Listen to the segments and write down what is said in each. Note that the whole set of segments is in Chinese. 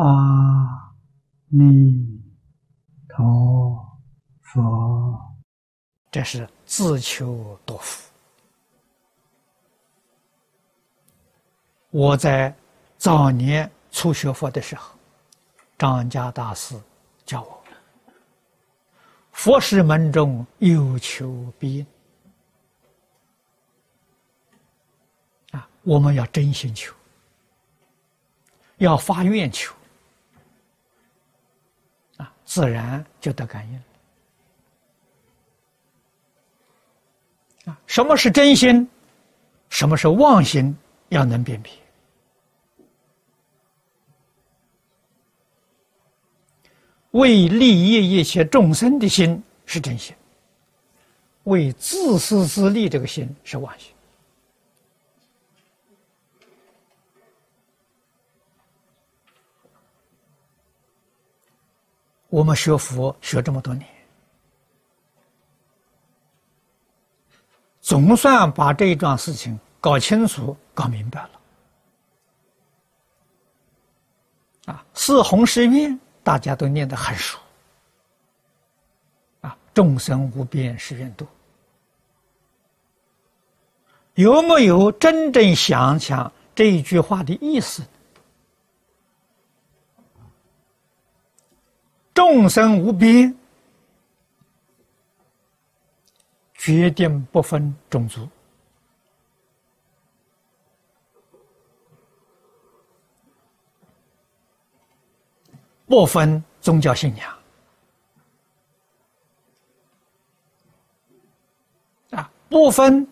阿弥陀佛，这是自求多福。我在早年初学佛的时候，张家大师教我：佛事门中有求必应。啊，我们要真心求，要发愿求。自然就得感应啊！什么是真心？什么是妄心？要能辨别。为利益一切众生的心是真心，为自私自利这个心是妄心。我们学佛学这么多年，总算把这一桩事情搞清楚、搞明白了。啊，四弘誓愿大家都念得很熟。啊，众生无边誓愿度，有没有真正想想这一句话的意思？众生无边，决定不分种族，不分宗教信仰，啊，不分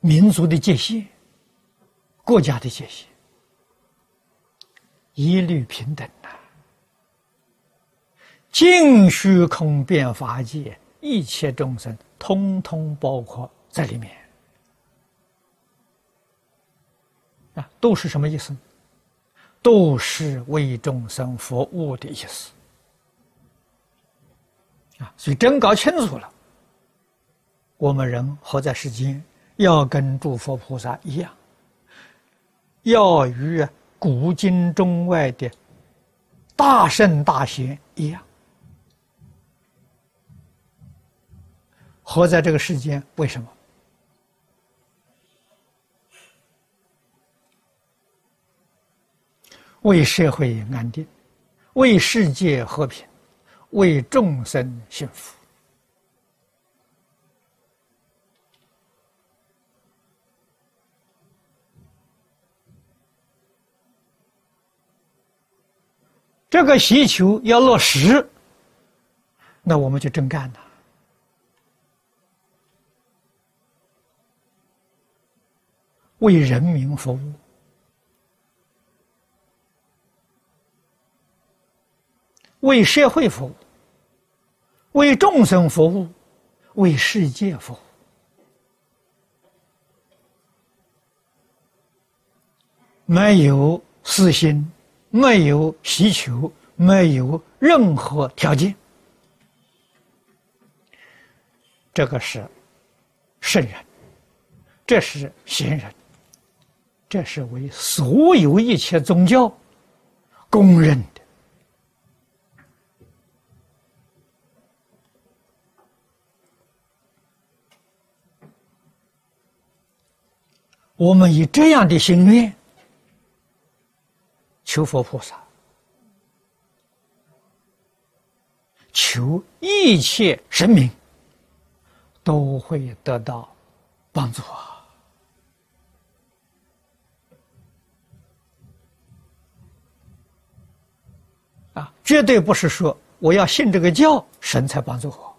民族的界限，国家的界限。一律平等呐！净虚空变法界，一切众生通通包括在里面啊，都是什么意思？都是为众生服务的意思啊！所以真搞清楚了，我们人活在世间，要跟诸佛菩萨一样，要与。古今中外的大圣大贤一样，活在这个世间，为什么？为社会安定，为世界和平，为众生幸福。这个需求要落实，那我们就真干了，为人民服务，为社会服务，为众生服务，为世界服务，没有私心。没有需求，没有任何条件，这个是圣人，这是贤人，这是为所有一切宗教公认的。我们以这样的心愿。求佛菩萨，求一切神明都会得到帮助啊！啊，绝对不是说我要信这个教，神才帮助我，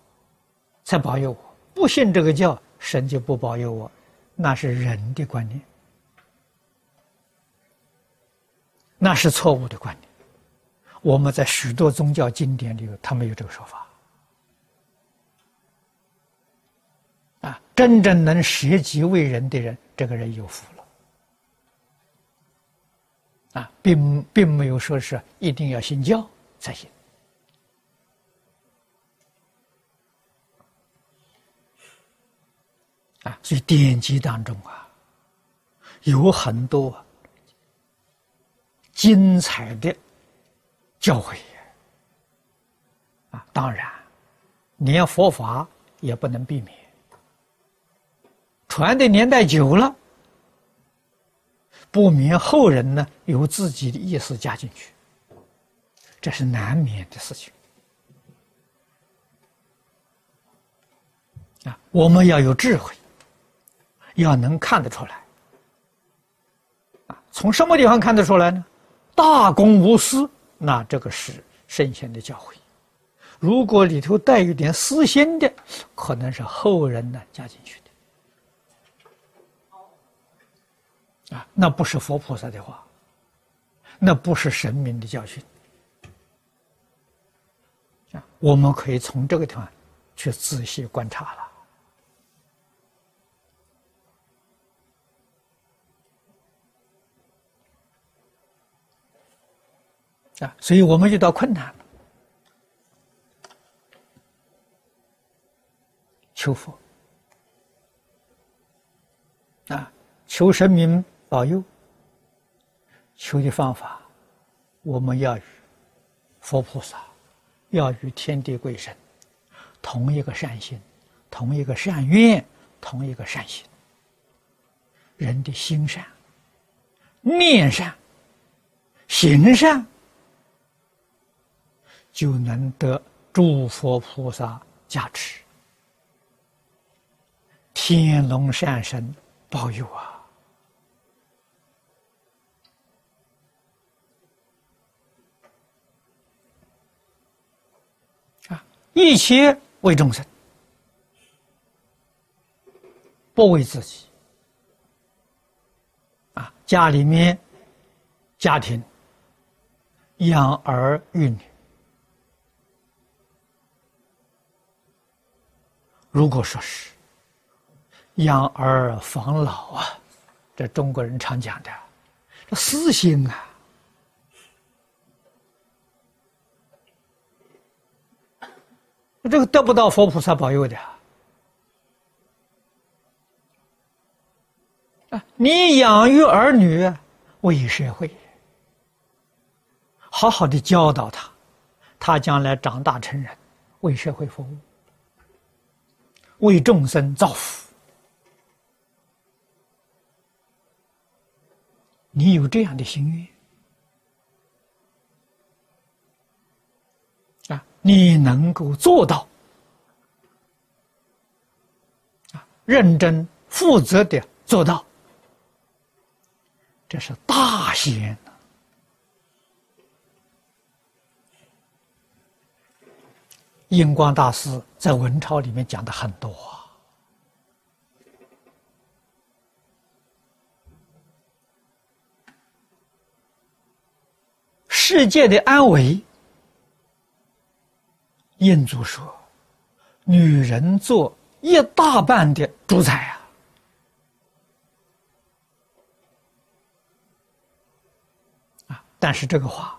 才保佑我；不信这个教，神就不保佑我，那是人的观念。那是错误的观点。我们在许多宗教经典里头，他没有这个说法。啊，真正能舍己为人的人，这个人有福了。啊，并并没有说是一定要信教才行。啊，所以典籍当中啊，有很多精彩的教诲啊！当然，连佛法也不能避免。传的年代久了，不免后人呢有自己的意思加进去，这是难免的事情。啊，我们要有智慧，要能看得出来。啊，从什么地方看得出来呢？大公无私，那这个是圣贤的教诲。如果里头带一点私心的，可能是后人呢加进去的。啊，那不是佛菩萨的话，那不是神明的教训。啊，我们可以从这个地方去仔细观察了。啊，所以我们遇到困难了，求佛啊，求神明保佑。求的方法，我们要与佛菩萨，要与天地鬼神同一个善心，同一个善愿，同一个善心。人的心善、念善、行善。就能得诸佛菩萨加持，天龙善神保佑啊！啊，一切为众生，不为自己。啊，家里面家庭养儿育女。如果说是养儿防老啊，这中国人常讲的，这私心啊，这个得不到佛菩萨保佑的！你养育儿女为社会，好好的教导他，他将来长大成人，为社会服务。为众生造福，你有这样的心愿啊？你能够做到啊？认真负责的做到，这是大贤。印光大师在文钞里面讲的很多啊，世界的安危，印祖说，女人做一大半的主宰啊，啊，但是这个话，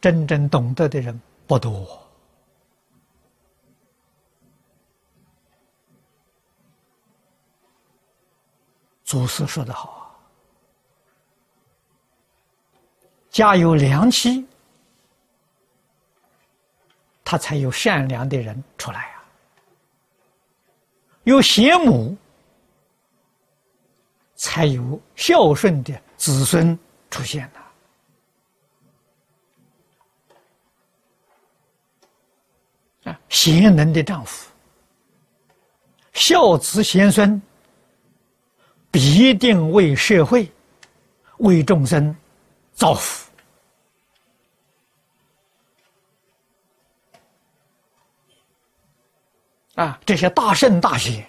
真正懂得的人。不多，祖师说的好啊，家有良妻，他才有善良的人出来啊；有贤母，才有孝顺的子孙出现啊。贤能的丈夫，孝子贤孙，必定为社会、为众生造福。啊，这些大圣大贤，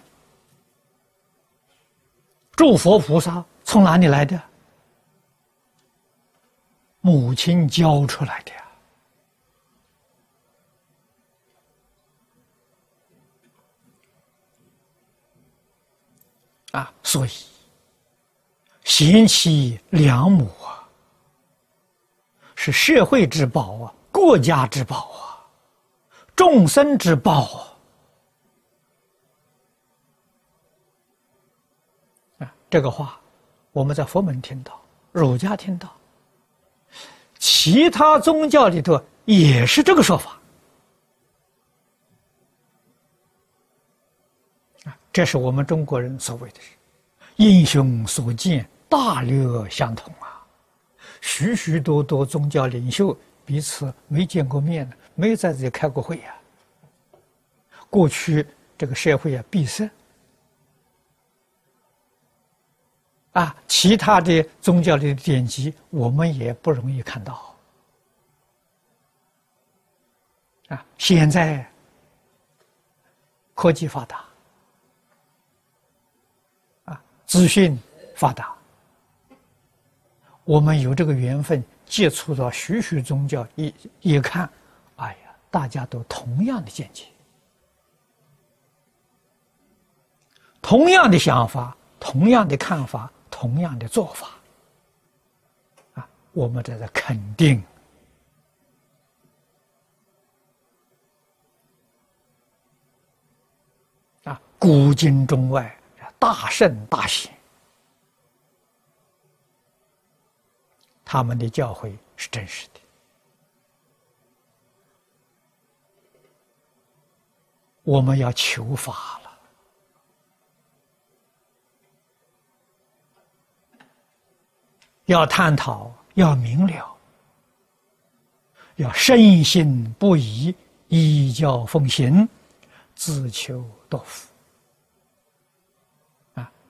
诸佛菩萨从哪里来的？母亲教出来的。啊，所以贤妻良母啊，是社会之宝啊，国家之宝啊，众生之宝啊。啊，这个话，我们在佛门听到，儒家听到，其他宗教里头也是这个说法。这是我们中国人所谓的“英雄所见，大略相同”啊。许许多多宗教领袖彼此没见过面的，没有在这里开过会呀。过去这个社会啊，闭塞。啊，其他的宗教的典籍，我们也不容易看到。啊，现在科技发达，啊，资讯发达，我们有这个缘分接触到许许宗教，一一看，哎呀，大家都同样的见解，同样的想法，同样的看法。同样的做法，啊，我们在这肯定。啊，古今中外大圣大贤，他们的教诲是真实的，我们要求法了。要探讨，要明了，要深信不疑，依教奉行，自求多福。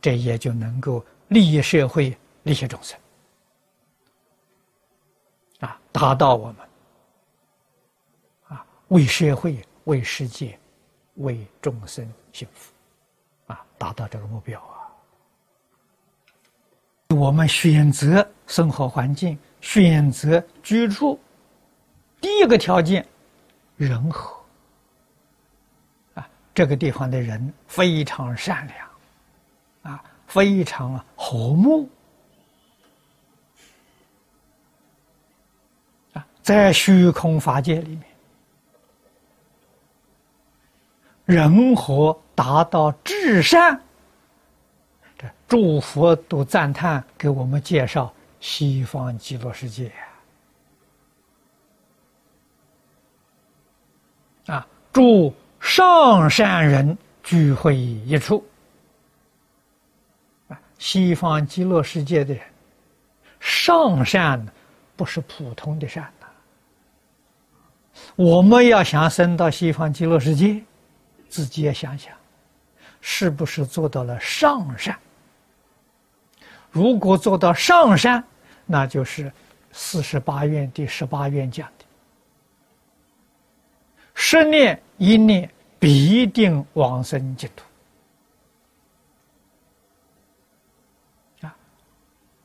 这也就能够利益社会，利益众生。啊，达到我们啊，为社会、为世界、为众生幸福，啊，达到这个目标啊。我们选择生活环境，选择居住，第一个条件，人和。啊，这个地方的人非常善良，啊，非常和睦。啊，在虚空法界里面，人和达到至善。诸佛都赞叹，给我们介绍西方极乐世界啊！诸上善人聚会一处！西方极乐世界的人，上善不是普通的善呐。我们要想升到西方极乐世界，自己也想想，是不是做到了上善？如果做到上善，那就是四十八愿第十八愿讲的：十念一念必定往生净土。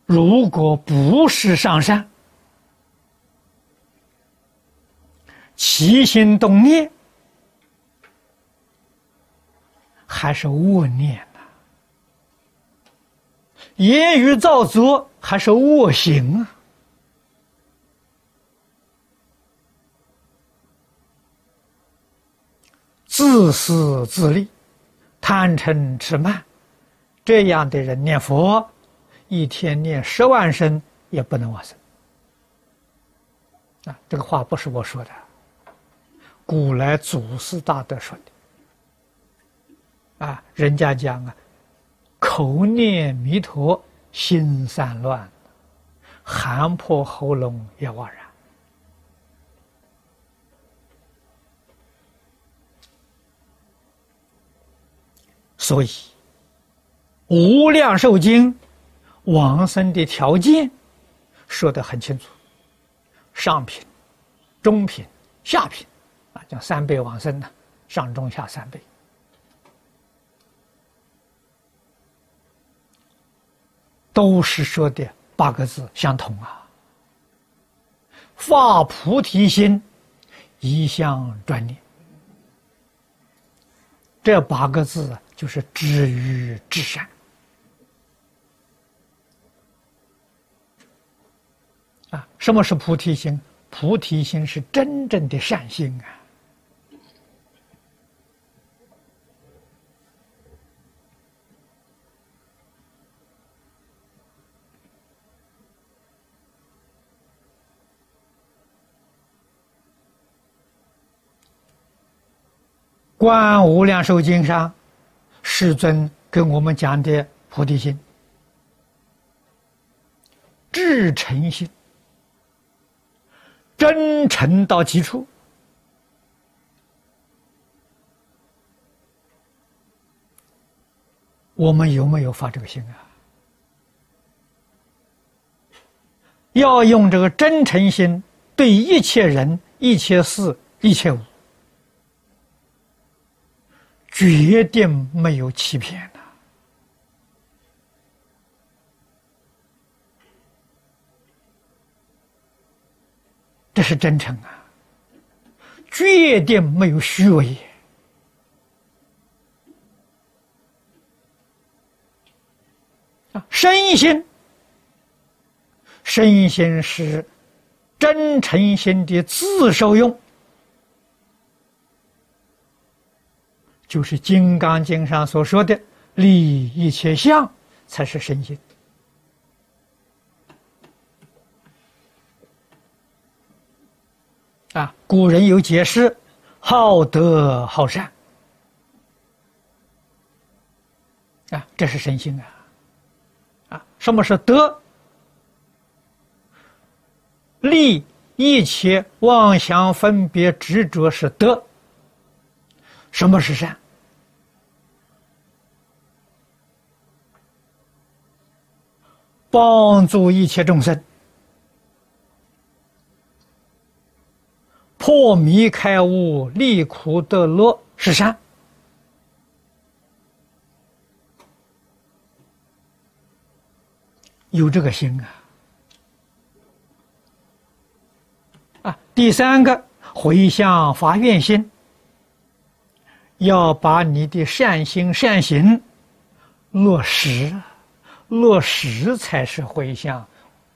如果不是上善，起心动念还是恶念。言语造作还是恶行啊？自私自利、贪嗔痴慢，这样的人念佛，一天念十万声也不能往生。啊，这个话不是我说的，古来祖师大德说的。啊，人家讲啊。口念弥陀，心散乱，喊破喉咙也枉然。所以，《无量寿经》往生的条件说得很清楚：上品、中品、下品，啊，叫三辈往生呢，上中下三辈。都是说的八个字相同啊！发菩提心，一向专念。这八个字就是知于至善啊，什么是菩提心？菩提心是真正的善心啊。观无量寿经上，世尊跟我们讲的菩提心。至诚心。真诚到极处，我们有没有发这个心啊？要用这个真诚心对一切人、一切事、一切物，决定没有欺骗的，这是真诚啊！决定没有虚伪啊！身心。身心是真诚心的自受用，就是《金刚经》上所说的“利一切相”，才是身心。啊，古人有解释：好德好善。啊，这是身心啊！啊，什么是德？利一切妄想分别执着是德，什么是善？帮助一切众生破迷开悟、离苦得乐是善，有这个心啊。第三个回向发愿心，要把你的善心善行落实，落实才是回向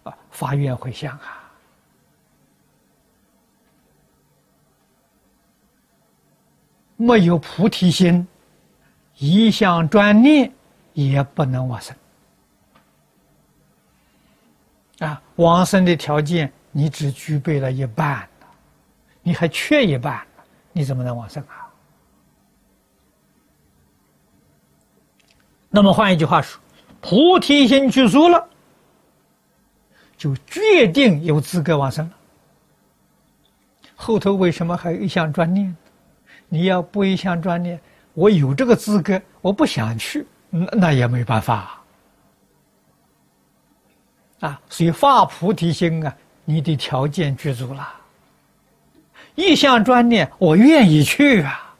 啊，发愿回向啊。没有菩提心，一向专念也不能往生啊。往生的条件，你只具备了一半。你还缺一半，你怎么能往生啊？那么换一句话说，菩提心具足了，就决定有资格往生了。后头为什么还有一项专念？你要不一项专念，我有这个资格，我不想去，那那也没办法啊。所以发菩提心啊，你的条件具足了。一项专念，我愿意去啊！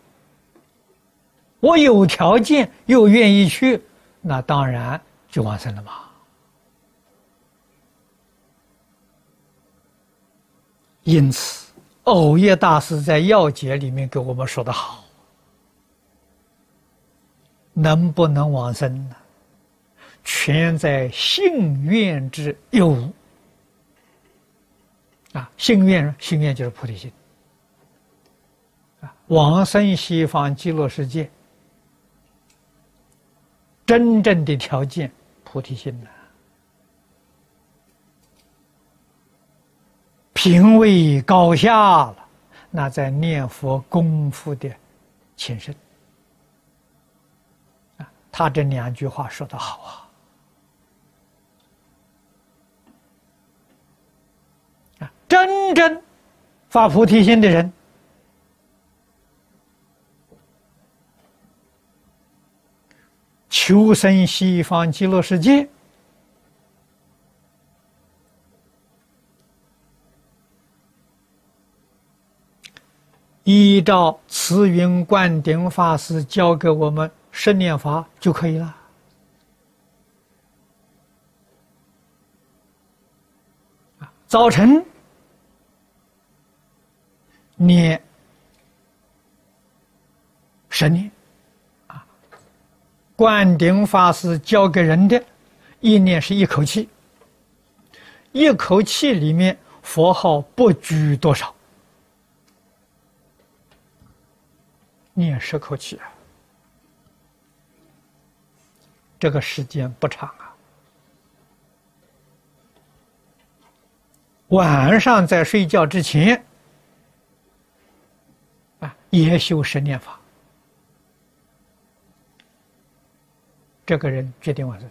我有条件又愿意去，那当然就完成了嘛。因此，藕叶大师在要解里面给我们说的好：能不能往生呢？全在信愿之有啊！信愿，信愿就是菩提心。往生西方极乐世界，真正的条件菩提心呐，品位高下了，那在念佛功夫的前身啊，他这两句话说的好啊，啊，真正发菩提心的人。求生西方极乐世界，依照慈云灌顶法师教给我们十念法就可以了。早晨念十念。啊灌顶法师教给人的，一念是一口气，一口气里面佛号不拘多少，念十口气，这个时间不长啊。晚上在睡觉之前，啊，也修十念法。这个人决定晚上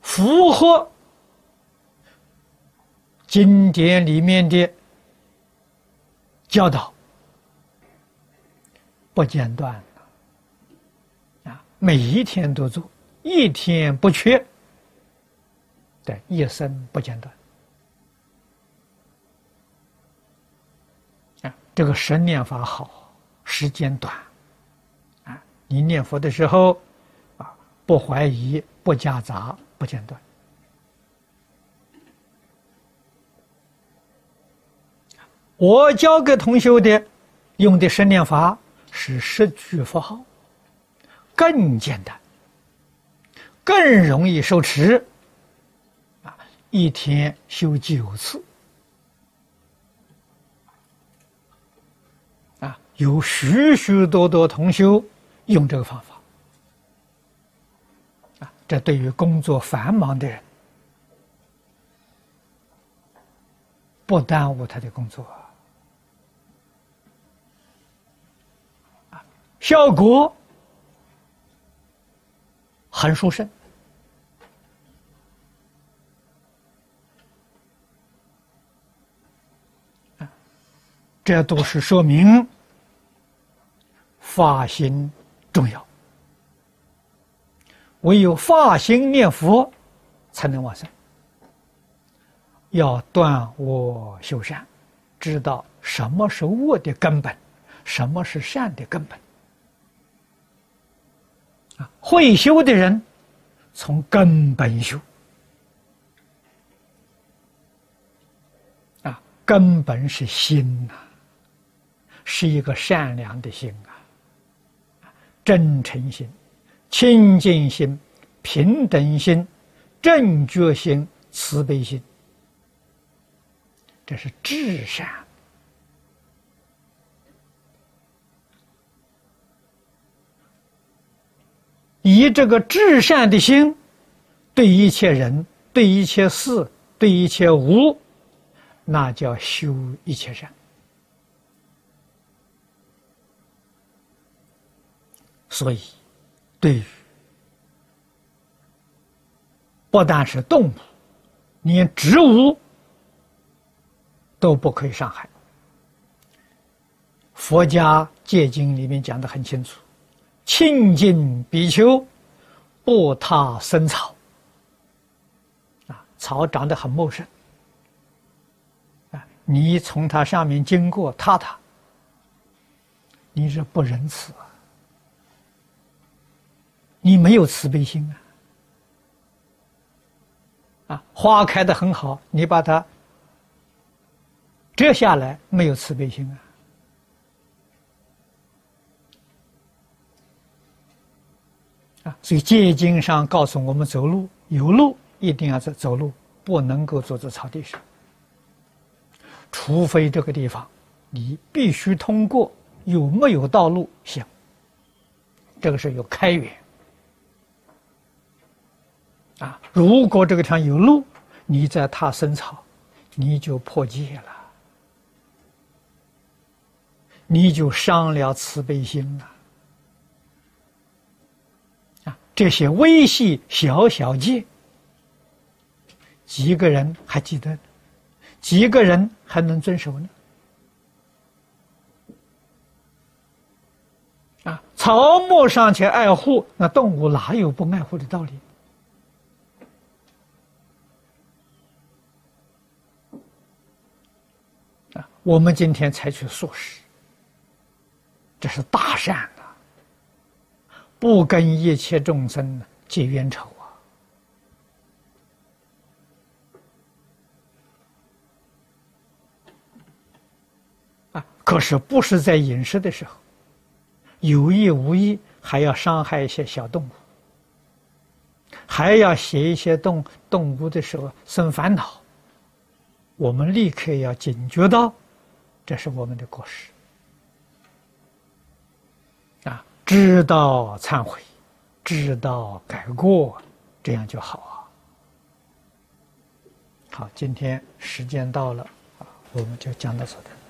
符合。经典里面的教导，不间断啊，每一天都做，一天不缺，对，一生不间断。啊，这个神念法好，时间短，啊，你念佛的时候，啊，不怀疑，不夹杂。不间断。我教给同修的用的生念法是十句佛号，更简单，更容易受持。啊，一天修九次。啊，有许许多多同修用这个方法。啊这对于工作繁忙的人，不耽误他的工作效果很殊胜这都是说明发心重要。唯有发心念佛，才能往生。要断恶修善，知道什么是恶的根本，什么是善的根本。会修的人从根本修。啊，根本是心呐，是一个善良的心啊，真诚心。清净心、平等心、正觉心、慈悲心，这是至善。以这个至善的心，对一切人、对一切事、对一切物，那叫修一切善。所以。对于不但是动物，连植物都不可以伤害。佛家戒经里面讲的很清楚：清净比丘不踏生草。啊，草长得很茂盛，啊，你从它上面经过踏它，你是不仁慈。你没有慈悲心啊！啊，花开的很好，你把它折下来，没有慈悲心啊！啊，所以戒经上告诉我们，走路有路一定要走走路，不能够坐在草地上，除非这个地方你必须通过，有没有道路行？这个是有开源。啊，如果这个地方有路，你在踏生草，你就破戒了，你就伤了慈悲心了。这些微细小小戒，几个人还记得？几个人还能遵守呢？啊，草木尚且爱护，那动物哪有不爱护的道理？啊我们今天采取素食，这是大善！不跟一切众生结冤仇啊！啊，可是不是在饮食的时候，有意无意还要伤害一些小动物，还要写一些动动物的时候生烦恼，我们立刻要警觉到。这是我们的过失啊！知道忏悔，知道改过，这样就好啊。好，今天时间到了，我们就讲到这里。